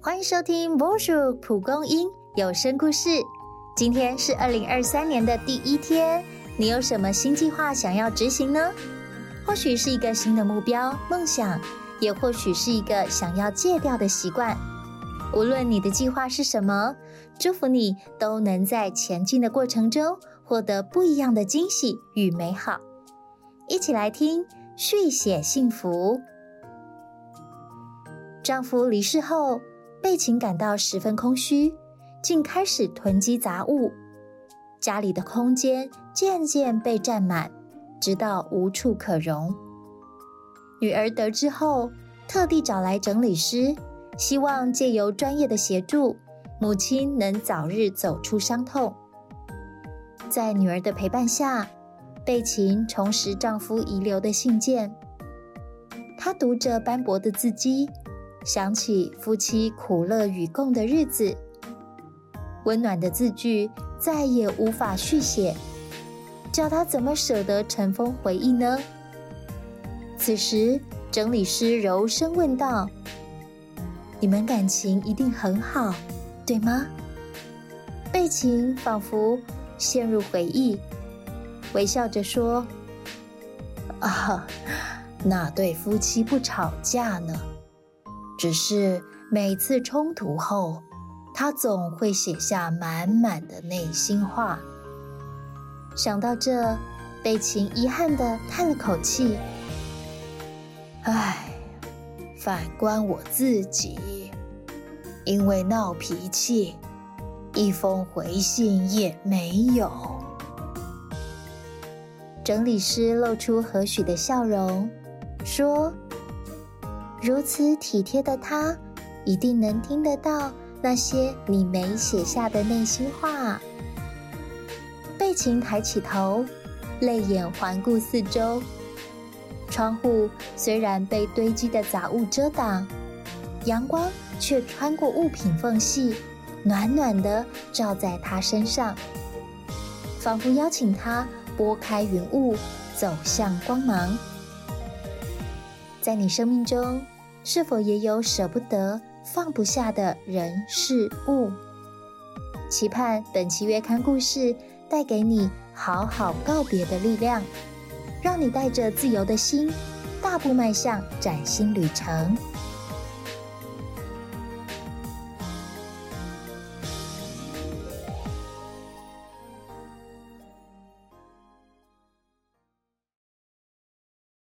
欢迎收听《波叔蒲公英有声故事》。今天是二零二三年的第一天，你有什么新计划想要执行呢？或许是一个新的目标、梦想，也或许是一个想要戒掉的习惯。无论你的计划是什么，祝福你都能在前进的过程中获得不一样的惊喜与美好。一起来听续写幸福。丈夫离世后，贝琴感到十分空虚，竟开始囤积杂物，家里的空间渐渐被占满，直到无处可容。女儿得知后，特地找来整理师，希望借由专业的协助，母亲能早日走出伤痛。在女儿的陪伴下，贝琴重拾丈夫遗留的信件，她读着斑驳的字迹。想起夫妻苦乐与共的日子，温暖的字句再也无法续写，叫他怎么舍得尘封回忆呢？此时，整理师柔声问道：“你们感情一定很好，对吗？”贝琴仿佛陷入回忆，微笑着说：“啊，那对夫妻不吵架呢。”只是每次冲突后，他总会写下满满的内心话。想到这，贝琴遗憾的叹了口气：“唉，反观我自己，因为闹脾气，一封回信也没有。”整理师露出和煦的笑容，说。如此体贴的他，一定能听得到那些你没写下的内心话。贝琴抬起头，泪眼环顾四周。窗户虽然被堆积的杂物遮挡，阳光却穿过物品缝隙，暖暖的照在他身上，仿佛邀请他拨开云雾，走向光芒。在你生命中，是否也有舍不得、放不下的人事物？期盼本期月刊故事带给你好好告别的力量，让你带着自由的心，大步迈向崭新旅程。